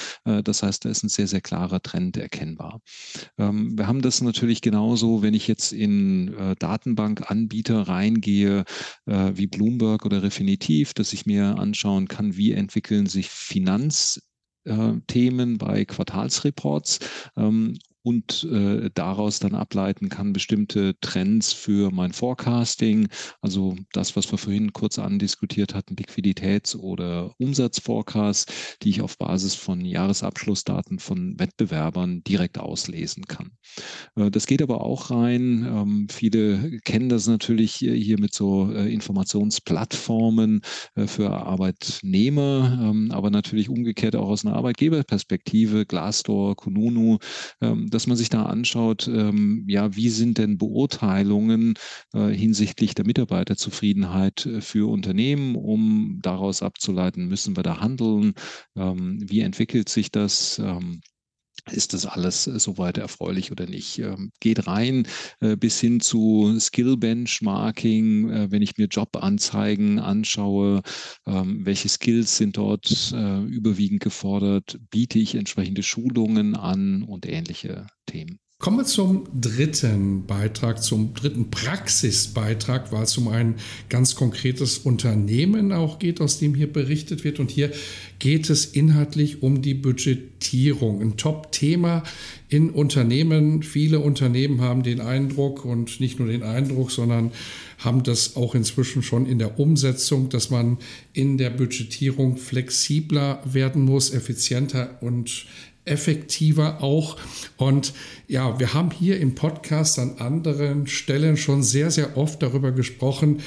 Äh, das heißt, da ist ein sehr, sehr klarer Trend erkennbar. Ähm, wir haben das natürlich genauso, wenn ich jetzt in äh, Datenbankanbieter reingehe, äh, wie Bloomberg oder Refinitiv, dass ich mir anschauen kann, wie entwickeln sich Finanz Themen bei Quartalsreports ähm, und äh, daraus dann ableiten kann bestimmte Trends für mein Forecasting, also das, was wir vorhin kurz andiskutiert hatten, Liquiditäts- oder Umsatzforecast, die ich auf Basis von Jahresabschlussdaten von Wettbewerbern direkt auslesen kann. Äh, das geht aber auch rein. Ähm, viele kennen das natürlich hier mit so äh, Informationsplattformen äh, für Arbeitnehmer, ähm, aber natürlich umgekehrt auch aus einer Arbeitgeberperspektive, Glassdoor, Kununu, ähm, dass man sich da anschaut, ähm, ja, wie sind denn Beurteilungen äh, hinsichtlich der Mitarbeiterzufriedenheit äh, für Unternehmen, um daraus abzuleiten, müssen wir da handeln, ähm, wie entwickelt sich das? Ist das alles äh, soweit erfreulich oder nicht? Ähm, geht rein äh, bis hin zu Skill Benchmarking, äh, wenn ich mir Jobanzeigen anschaue, ähm, welche Skills sind dort überwiegend gefordert, biete ich entsprechende Schulungen an und ähnliche Themen. Kommen wir zum dritten Beitrag, zum dritten Praxisbeitrag, weil es um ein ganz konkretes Unternehmen auch geht, aus dem hier berichtet wird. Und hier geht es inhaltlich um die Budgetierung. Ein Top-Thema in Unternehmen. Viele Unternehmen haben den Eindruck und nicht nur den Eindruck, sondern haben das auch inzwischen schon in der Umsetzung, dass man in der Budgetierung flexibler werden muss, effizienter und effektiver auch. Und ja, wir haben hier im Podcast an anderen Stellen schon sehr, sehr oft darüber gesprochen,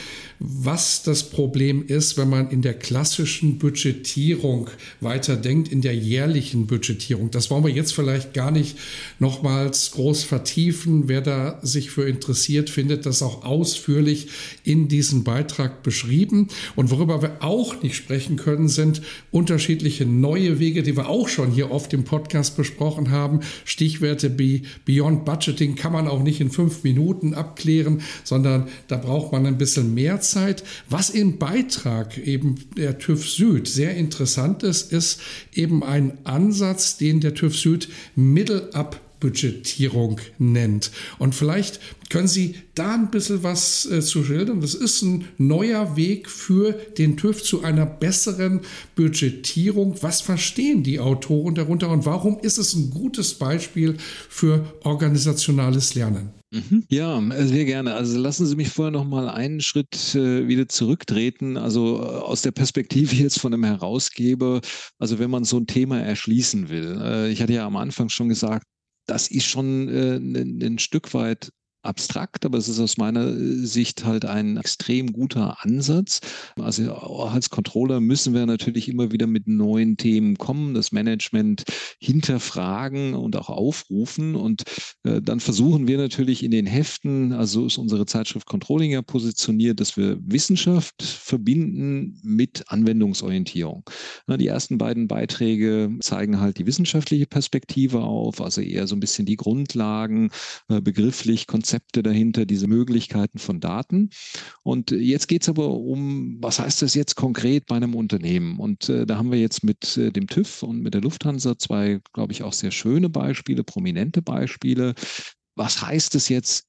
was das Problem ist, wenn man in der klassischen Budgetierung weiterdenkt, in der jährlichen Budgetierung. Das wollen wir jetzt vielleicht gar nicht nochmals groß vertiefen. Wer da sich für interessiert, findet das auch ausführlich in diesem Beitrag beschrieben. Und worüber wir auch nicht sprechen können, sind unterschiedliche neue Wege, die wir auch schon hier oft im Podcast besprochen haben. Stichwerte wie Beyond Budgeting kann man auch nicht in fünf Minuten abklären, sondern da braucht man ein bisschen mehr Zeit. Derzeit, was im Beitrag eben der TÜV Süd sehr interessant ist, ist eben ein Ansatz, den der TÜV Süd Middle-Up Budgetierung nennt. Und vielleicht können Sie da ein bisschen was äh, zu schildern. Das ist ein neuer Weg für den TÜV zu einer besseren Budgetierung. Was verstehen die Autoren darunter und warum ist es ein gutes Beispiel für organisationales Lernen? Mhm. Ja, äh, sehr gerne. Also lassen Sie mich vorher noch mal einen Schritt äh, wieder zurücktreten. Also äh, aus der Perspektive jetzt von einem Herausgeber. Also wenn man so ein Thema erschließen will. Äh, ich hatte ja am Anfang schon gesagt, das ist schon äh, ein, ein Stück weit abstrakt, aber es ist aus meiner äh, Sicht halt ein extrem guter Ansatz. Also als Controller müssen wir natürlich immer wieder mit neuen Themen kommen, das Management hinterfragen und auch aufrufen. Und äh, dann versuchen wir natürlich in den Heften, also ist unsere Zeitschrift Controlling ja positioniert, dass wir Wissenschaft verbinden mit Anwendungsorientierung. Na, die ersten beiden Beiträge zeigen halt die wissenschaftliche Perspektive auf, also eher so ein bisschen die Grundlagen, äh, begrifflich, Konzepte Konzepte dahinter, diese Möglichkeiten von Daten. Und jetzt geht es aber um, was heißt das jetzt konkret bei einem Unternehmen? Und äh, da haben wir jetzt mit äh, dem TÜV und mit der Lufthansa zwei, glaube ich, auch sehr schöne Beispiele, prominente Beispiele. Was heißt es jetzt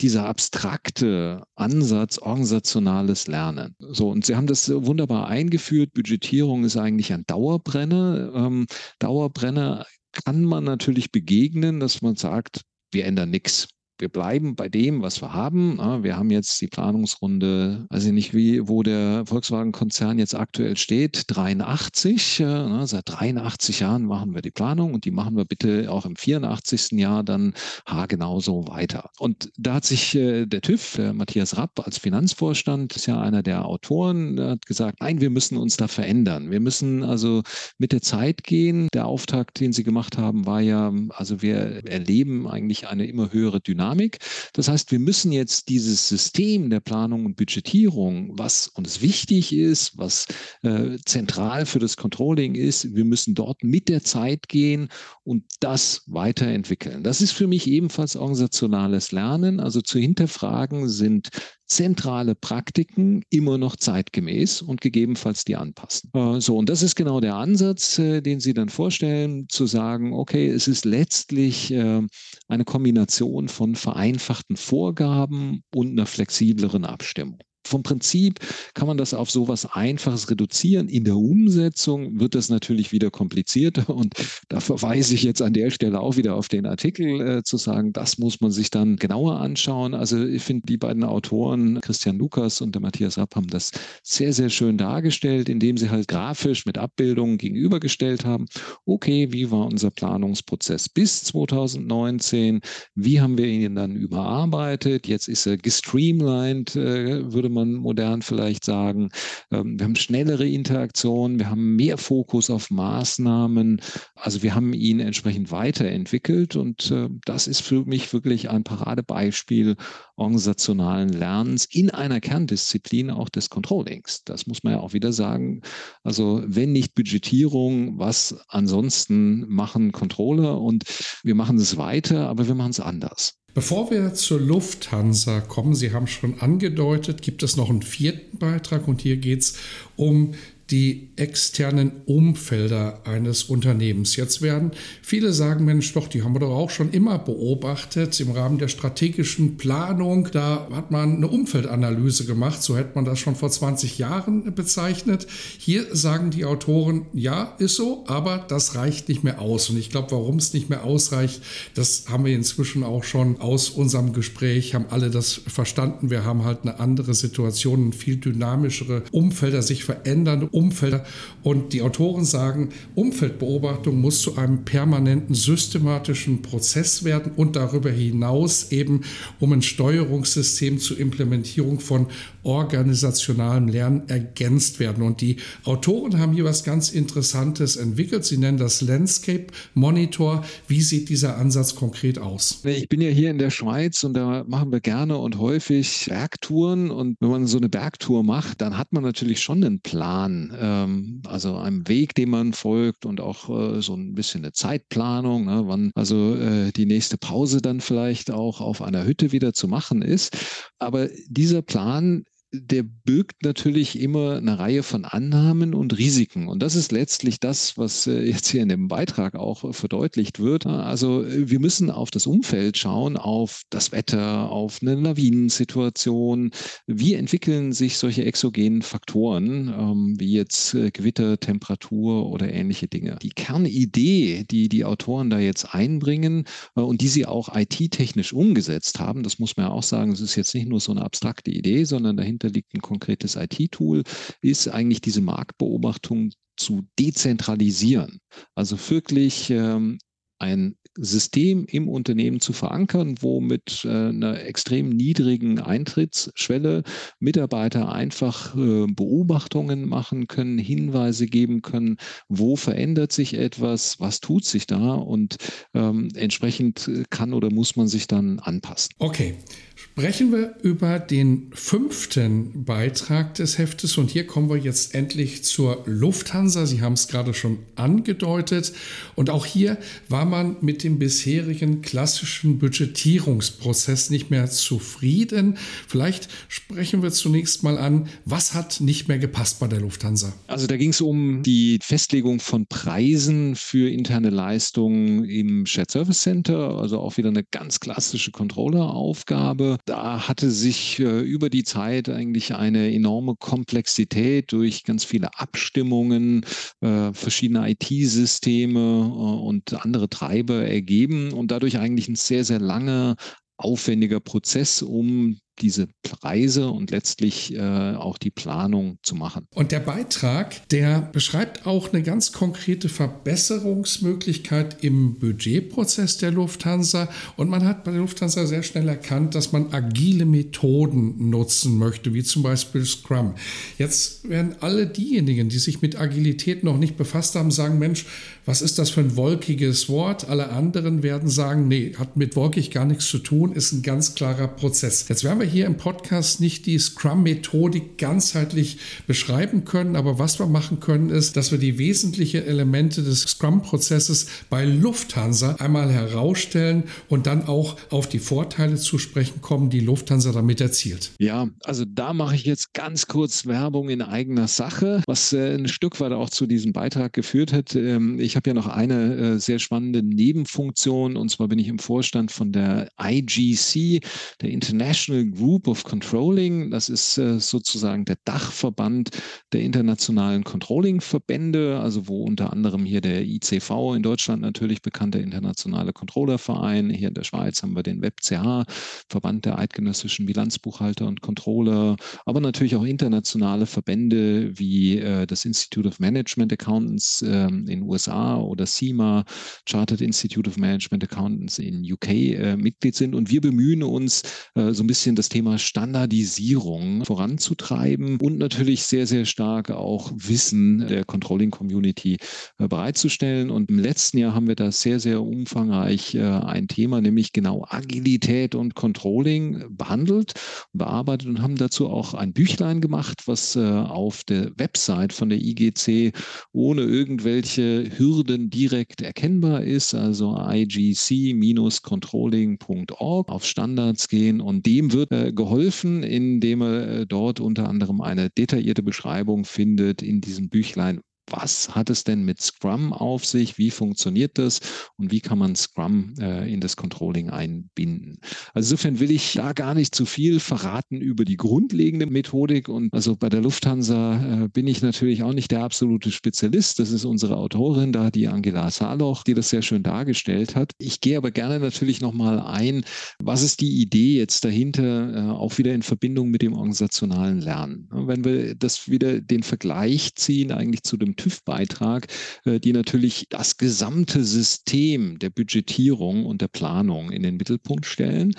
dieser abstrakte Ansatz organisationales Lernen. So, und Sie haben das wunderbar eingeführt. Budgetierung ist eigentlich ein Dauerbrenner. Ähm, Dauerbrenner kann man natürlich begegnen, dass man sagt, wir ändern nichts wir bleiben bei dem, was wir haben. Wir haben jetzt die Planungsrunde, ich nicht, wie, wo der Volkswagen-Konzern jetzt aktuell steht, 83. Äh, seit 83 Jahren machen wir die Planung und die machen wir bitte auch im 84. Jahr dann haargenau so weiter. Und da hat sich äh, der TÜV, der Matthias Rapp als Finanzvorstand, ist ja einer der Autoren, hat gesagt, nein, wir müssen uns da verändern. Wir müssen also mit der Zeit gehen. Der Auftakt, den Sie gemacht haben, war ja, also wir erleben eigentlich eine immer höhere Dynamik Dynamik. Das heißt, wir müssen jetzt dieses System der Planung und Budgetierung, was uns wichtig ist, was äh, zentral für das Controlling ist, wir müssen dort mit der Zeit gehen und das weiterentwickeln. Das ist für mich ebenfalls organisationales Lernen. Also zu hinterfragen sind zentrale Praktiken immer noch zeitgemäß und gegebenenfalls die anpassen. Äh, so, und das ist genau der Ansatz, äh, den Sie dann vorstellen, zu sagen, okay, es ist letztlich äh, eine Kombination von vereinfachten Vorgaben und einer flexibleren Abstimmung vom Prinzip kann man das auf sowas Einfaches reduzieren. In der Umsetzung wird das natürlich wieder komplizierter und da verweise ich jetzt an der Stelle auch wieder auf den Artikel äh, zu sagen, das muss man sich dann genauer anschauen. Also ich finde, die beiden Autoren, Christian Lukas und der Matthias Rapp, haben das sehr, sehr schön dargestellt, indem sie halt grafisch mit Abbildungen gegenübergestellt haben. Okay, wie war unser Planungsprozess bis 2019? Wie haben wir ihn dann überarbeitet? Jetzt ist er gestreamlined, äh, würde man man modern vielleicht sagen. Ähm, wir haben schnellere Interaktion, wir haben mehr Fokus auf Maßnahmen. Also wir haben ihn entsprechend weiterentwickelt und äh, das ist für mich wirklich ein Paradebeispiel organisationalen Lernens in einer Kerndisziplin auch des Controllings. Das muss man ja auch wieder sagen. Also wenn nicht Budgetierung, was ansonsten machen Controller und wir machen es weiter, aber wir machen es anders. Bevor wir zur Lufthansa kommen, Sie haben schon angedeutet, gibt es noch einen vierten Beitrag und hier geht es um die externen Umfelder eines Unternehmens. Jetzt werden viele sagen, Mensch, doch, die haben wir doch auch schon immer beobachtet im Rahmen der strategischen Planung. Da hat man eine Umfeldanalyse gemacht, so hätte man das schon vor 20 Jahren bezeichnet. Hier sagen die Autoren, ja, ist so, aber das reicht nicht mehr aus. Und ich glaube, warum es nicht mehr ausreicht, das haben wir inzwischen auch schon aus unserem Gespräch, haben alle das verstanden. Wir haben halt eine andere Situation, viel dynamischere Umfelder, sich verändernde Umfelder. Und die Autoren sagen, Umfeldbeobachtung muss zu einem permanenten systematischen Prozess werden und darüber hinaus eben um ein Steuerungssystem zur Implementierung von organisationalem Lernen ergänzt werden. Und die Autoren haben hier was ganz Interessantes entwickelt. Sie nennen das Landscape Monitor. Wie sieht dieser Ansatz konkret aus? Ich bin ja hier in der Schweiz und da machen wir gerne und häufig Bergtouren. Und wenn man so eine Bergtour macht, dann hat man natürlich schon einen Plan, ähm, also einen Weg, den man folgt und auch äh, so ein bisschen eine Zeitplanung, ne, wann also äh, die nächste Pause dann vielleicht auch auf einer Hütte wieder zu machen ist. Aber dieser Plan der birgt natürlich immer eine Reihe von Annahmen und Risiken. Und das ist letztlich das, was äh, jetzt hier in dem Beitrag auch verdeutlicht wird. Also äh, wir müssen auf das Umfeld schauen, auf das Wetter, auf eine Lawinensituation. Wie entwickeln sich solche exogenen Faktoren, ähm, wie jetzt äh, Gewitter, Temperatur oder ähnliche Dinge? Die Kernidee, die die Autoren da jetzt einbringen und die sie auch IT-technisch umgesetzt haben, das muss man ja auch sagen, es ist jetzt nicht nur so eine abstrakte Idee, sondern dahinter dahinter liegt ein konkretes IT-Tool, ist eigentlich diese Marktbeobachtung zu dezentralisieren. Also wirklich ähm, ein System im Unternehmen zu verankern, wo mit äh, einer extrem niedrigen Eintrittsschwelle Mitarbeiter einfach äh, Beobachtungen machen können, Hinweise geben können, wo verändert sich etwas, was tut sich da und ähm, entsprechend kann oder muss man sich dann anpassen. Okay, Sprechen wir über den fünften Beitrag des Heftes und hier kommen wir jetzt endlich zur Lufthansa. Sie haben es gerade schon angedeutet und auch hier war man mit dem bisherigen klassischen Budgetierungsprozess nicht mehr zufrieden. Vielleicht sprechen wir zunächst mal an, was hat nicht mehr gepasst bei der Lufthansa? Also da ging es um die Festlegung von Preisen für interne Leistungen im Shared Service Center, also auch wieder eine ganz klassische Controller-Aufgabe da hatte sich äh, über die Zeit eigentlich eine enorme Komplexität durch ganz viele Abstimmungen, äh, verschiedene IT-Systeme äh, und andere Treiber ergeben und dadurch eigentlich ein sehr, sehr langer aufwendiger Prozess, um diese Preise und letztlich äh, auch die Planung zu machen. Und der Beitrag, der beschreibt auch eine ganz konkrete Verbesserungsmöglichkeit im Budgetprozess der Lufthansa. Und man hat bei der Lufthansa sehr schnell erkannt, dass man agile Methoden nutzen möchte, wie zum Beispiel Scrum. Jetzt werden alle diejenigen, die sich mit Agilität noch nicht befasst haben, sagen, Mensch, was ist das für ein wolkiges Wort? Alle anderen werden sagen, nee, hat mit wolkig gar nichts zu tun, ist ein ganz klarer Prozess. Jetzt werden wir hier im Podcast nicht die Scrum-Methodik ganzheitlich beschreiben können, aber was wir machen können, ist, dass wir die wesentlichen Elemente des Scrum-Prozesses bei Lufthansa einmal herausstellen und dann auch auf die Vorteile zu sprechen kommen, die Lufthansa damit erzielt. Ja, also da mache ich jetzt ganz kurz Werbung in eigener Sache, was äh, ein Stück weit auch zu diesem Beitrag geführt hat. Ähm, ich habe ja noch eine äh, sehr spannende Nebenfunktion und zwar bin ich im Vorstand von der IGC, der International Group of Controlling. Das ist äh, sozusagen der Dachverband der internationalen Controlling-Verbände, also wo unter anderem hier der ICV in Deutschland natürlich bekannter internationale Controllerverein. Hier in der Schweiz haben wir den WebCH, Verband der eidgenössischen Bilanzbuchhalter und Controller, aber natürlich auch internationale Verbände wie äh, das Institute of Management Accountants äh, in USA oder CIMA, Chartered Institute of Management Accountants in UK äh, Mitglied sind. Und wir bemühen uns, äh, so ein bisschen das das Thema Standardisierung voranzutreiben und natürlich sehr, sehr stark auch Wissen der Controlling-Community äh, bereitzustellen. Und im letzten Jahr haben wir da sehr, sehr umfangreich äh, ein Thema, nämlich genau Agilität und Controlling behandelt, bearbeitet und haben dazu auch ein Büchlein gemacht, was äh, auf der Website von der IGC ohne irgendwelche Hürden direkt erkennbar ist, also igc-controlling.org auf Standards gehen und dem wird äh, geholfen, indem er äh, dort unter anderem eine detaillierte Beschreibung findet in diesem Büchlein, was hat es denn mit Scrum auf sich? Wie funktioniert das? Und wie kann man Scrum äh, in das Controlling einbinden? Also insofern will ich da gar nicht zu viel verraten über die grundlegende Methodik. Und also bei der Lufthansa äh, bin ich natürlich auch nicht der absolute Spezialist. Das ist unsere Autorin da, die Angela Saloch, die das sehr schön dargestellt hat. Ich gehe aber gerne natürlich nochmal ein, was ist die Idee jetzt dahinter, äh, auch wieder in Verbindung mit dem organisationalen Lernen. Wenn wir das wieder den Vergleich ziehen, eigentlich zu dem TÜV-Beitrag, äh, die natürlich das gesamte System der Budgetierung und der Planung in den Mittelpunkt stellen.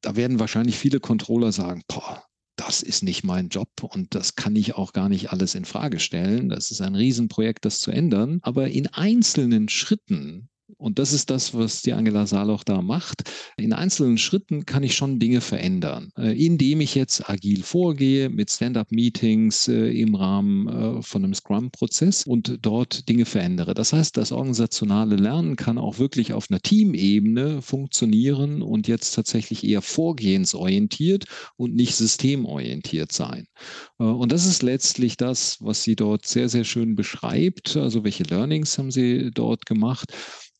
Da werden wahrscheinlich viele Controller sagen, boah, das ist nicht mein Job und das kann ich auch gar nicht alles in Frage stellen. Das ist ein Riesenprojekt, das zu ändern. Aber in einzelnen Schritten und das ist das, was die Angela Saloch da macht. In einzelnen Schritten kann ich schon Dinge verändern, äh, indem ich jetzt agil vorgehe mit Stand-up-Meetings äh, im Rahmen äh, von einem Scrum-Prozess und dort Dinge verändere. Das heißt, das organisationale Lernen kann auch wirklich auf einer Teamebene funktionieren und jetzt tatsächlich eher vorgehensorientiert und nicht systemorientiert sein. Und das ist letztlich das, was sie dort sehr, sehr schön beschreibt. Also welche Learnings haben sie dort gemacht?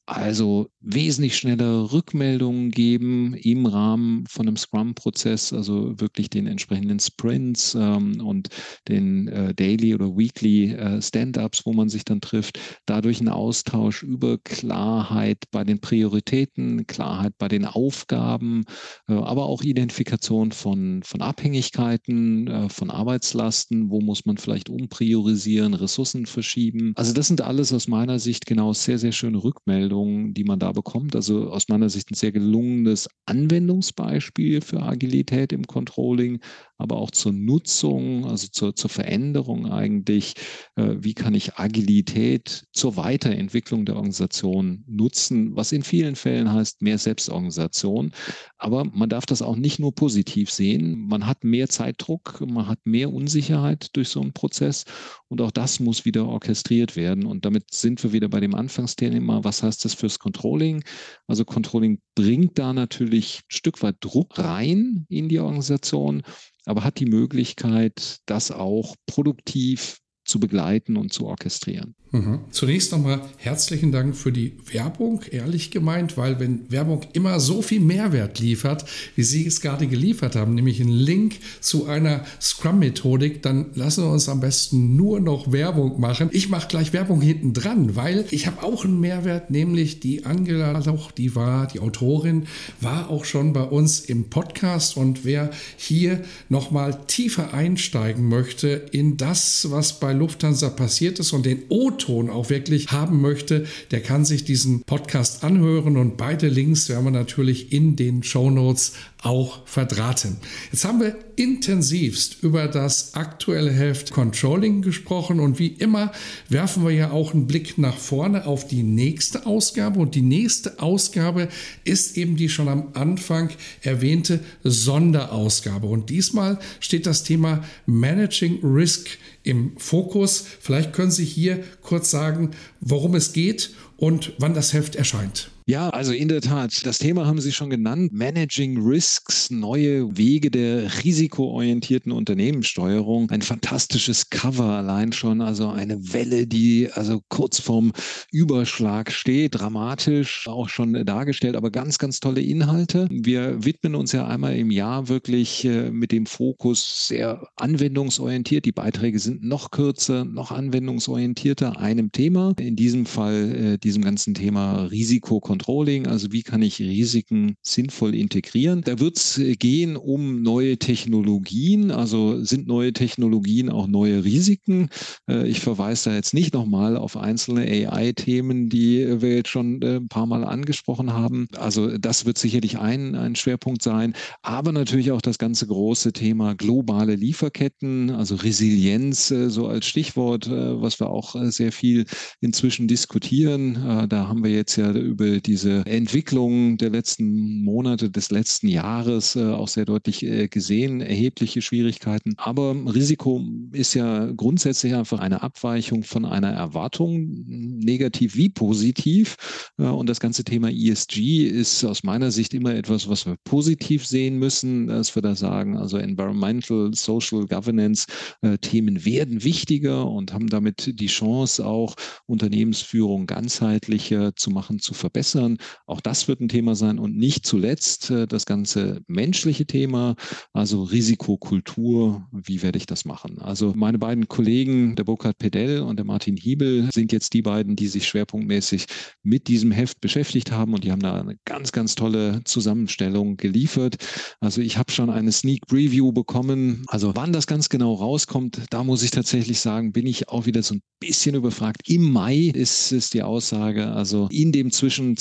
Also wesentlich schneller Rückmeldungen geben im Rahmen von einem Scrum-Prozess, also wirklich den entsprechenden Sprints ähm, und den äh, Daily oder Weekly äh, Stand-ups, wo man sich dann trifft. Dadurch ein Austausch über Klarheit bei den Prioritäten, Klarheit bei den Aufgaben, äh, aber auch Identifikation von, von Abhängigkeiten, äh, von Arbeitslasten, wo muss man vielleicht umpriorisieren, Ressourcen verschieben. Also das sind alles aus meiner Sicht genau sehr, sehr schöne Rückmeldungen Rückmeldungen, die man da bekommt. Also aus meiner Sicht ein sehr gelungenes Anwendungsbeispiel für Agilität im Controlling, aber auch zur Nutzung, also zur, zur Veränderung eigentlich. Äh, wie kann ich Agilität zur Weiterentwicklung der Organisation nutzen, was in vielen Fällen heißt mehr Selbstorganisation. Aber man darf das auch nicht nur positiv sehen. Man hat mehr Zeitdruck, man hat mehr Unsicherheit durch so einen Prozess und auch das muss wieder orchestriert werden. Und damit sind wir wieder bei dem Anfangsthema. Was heißt das fürs Controlling? Also Controlling bringt da natürlich ein Stück weit Druck rein in die Organisation aber hat die Möglichkeit, das auch produktiv zu begleiten und zu orchestrieren. Mhm. Zunächst nochmal herzlichen Dank für die Werbung, ehrlich gemeint, weil wenn Werbung immer so viel Mehrwert liefert, wie Sie es gerade geliefert haben, nämlich einen Link zu einer Scrum-Methodik, dann lassen wir uns am besten nur noch Werbung machen. Ich mache gleich Werbung hinten dran, weil ich habe auch einen Mehrwert, nämlich die Angela Lauch, die war, die Autorin, war auch schon bei uns im Podcast und wer hier nochmal tiefer einsteigen möchte in das, was bei Lufthansa passiert ist und den O-Ton auch wirklich haben möchte, der kann sich diesen Podcast anhören und beide Links werden wir natürlich in den Show Notes auch verdrahten. Jetzt haben wir intensivst über das aktuelle Heft Controlling gesprochen und wie immer werfen wir ja auch einen Blick nach vorne auf die nächste Ausgabe und die nächste Ausgabe ist eben die schon am Anfang erwähnte Sonderausgabe und diesmal steht das Thema Managing Risk im Fokus. Vielleicht können Sie hier kurz sagen, worum es geht und wann das Heft erscheint. Ja, also in der Tat, das Thema haben Sie schon genannt, Managing Risks, neue Wege der risikoorientierten Unternehmenssteuerung. Ein fantastisches Cover allein schon, also eine Welle, die also kurz vorm Überschlag steht, dramatisch auch schon dargestellt, aber ganz, ganz tolle Inhalte. Wir widmen uns ja einmal im Jahr wirklich äh, mit dem Fokus sehr anwendungsorientiert. Die Beiträge sind noch kürzer, noch anwendungsorientierter einem Thema. In diesem Fall äh, diesem ganzen Thema Risiko Controlling, also wie kann ich Risiken sinnvoll integrieren. Da wird es gehen um neue Technologien, also sind neue Technologien auch neue Risiken. Äh, ich verweise da jetzt nicht nochmal auf einzelne AI-Themen, die wir jetzt schon äh, ein paar Mal angesprochen haben. Also das wird sicherlich ein, ein Schwerpunkt sein, aber natürlich auch das ganze große Thema globale Lieferketten, also Resilienz, äh, so als Stichwort, was wir auch sehr viel inzwischen diskutieren. Da haben wir jetzt ja über diese Entwicklung der letzten Monate, des letzten Jahres auch sehr deutlich gesehen, erhebliche Schwierigkeiten. Aber Risiko ist ja grundsätzlich einfach eine Abweichung von einer Erwartung, negativ wie positiv. Und das ganze Thema ESG ist aus meiner Sicht immer etwas, was wir positiv sehen müssen, dass wir da sagen, also Environmental, Social Governance äh, Themen werden wichtiger und haben damit die Chance, auch Unternehmensführung ganzheitlicher zu machen, zu verbessern. Auch das wird ein Thema sein und nicht zuletzt äh, das ganze menschliche Thema, also Risikokultur, wie werde ich das machen? Also meine beiden Kollegen, der Burkhard Pedell und der Martin Hiebel, sind jetzt die beiden, die sich schwerpunktmäßig mit diesem Heft beschäftigt haben und die haben da eine ganz, ganz tolle Zusammenstellung geliefert. Also ich habe schon eine Sneak Preview bekommen. Also wann das ganz genau rauskommt, da muss ich tatsächlich sagen, bin ich auch wieder so ein bisschen überfragt. Im Mai ist, ist die Aussage, also in dem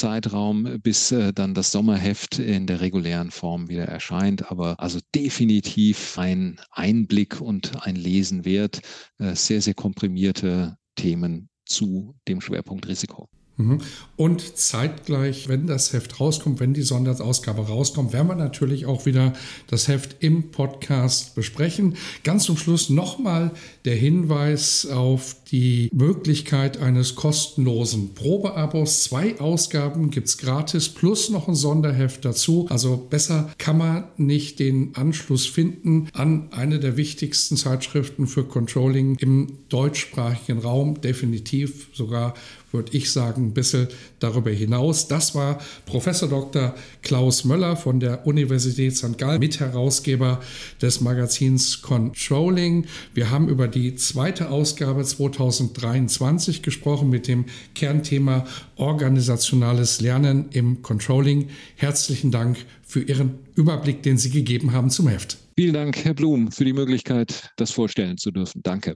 Zwischenzeitraum, bis äh, dann das Sommerheft in der regulären Form wieder erscheint. Aber also definitiv ein Einblick und ein Lesen wert. Äh, sehr, sehr komprimierte Themen zu dem Schwerpunkt Risiko. Mhm. Und zeitgleich, wenn das Heft rauskommt, wenn die Sonderausgabe rauskommt, werden wir natürlich auch wieder das Heft im Podcast besprechen. Ganz zum Schluss nochmal der Hinweis auf die Möglichkeit eines kostenlosen Probeabos. Zwei Ausgaben gibt es gratis plus noch ein Sonderheft dazu. Also besser kann man nicht den Anschluss finden an eine der wichtigsten Zeitschriften für Controlling im deutschsprachigen Raum. Definitiv sogar würde ich sagen, ein bisschen darüber hinaus. Das war Professor Dr. Klaus Möller von der Universität St. Gallen, Mitherausgeber des Magazins Controlling. Wir haben über die zweite Ausgabe 2023 gesprochen mit dem Kernthema organisationales Lernen im Controlling. Herzlichen Dank für Ihren Überblick, den Sie gegeben haben zum Heft. Vielen Dank, Herr Blum, für die Möglichkeit, das vorstellen zu dürfen. Danke.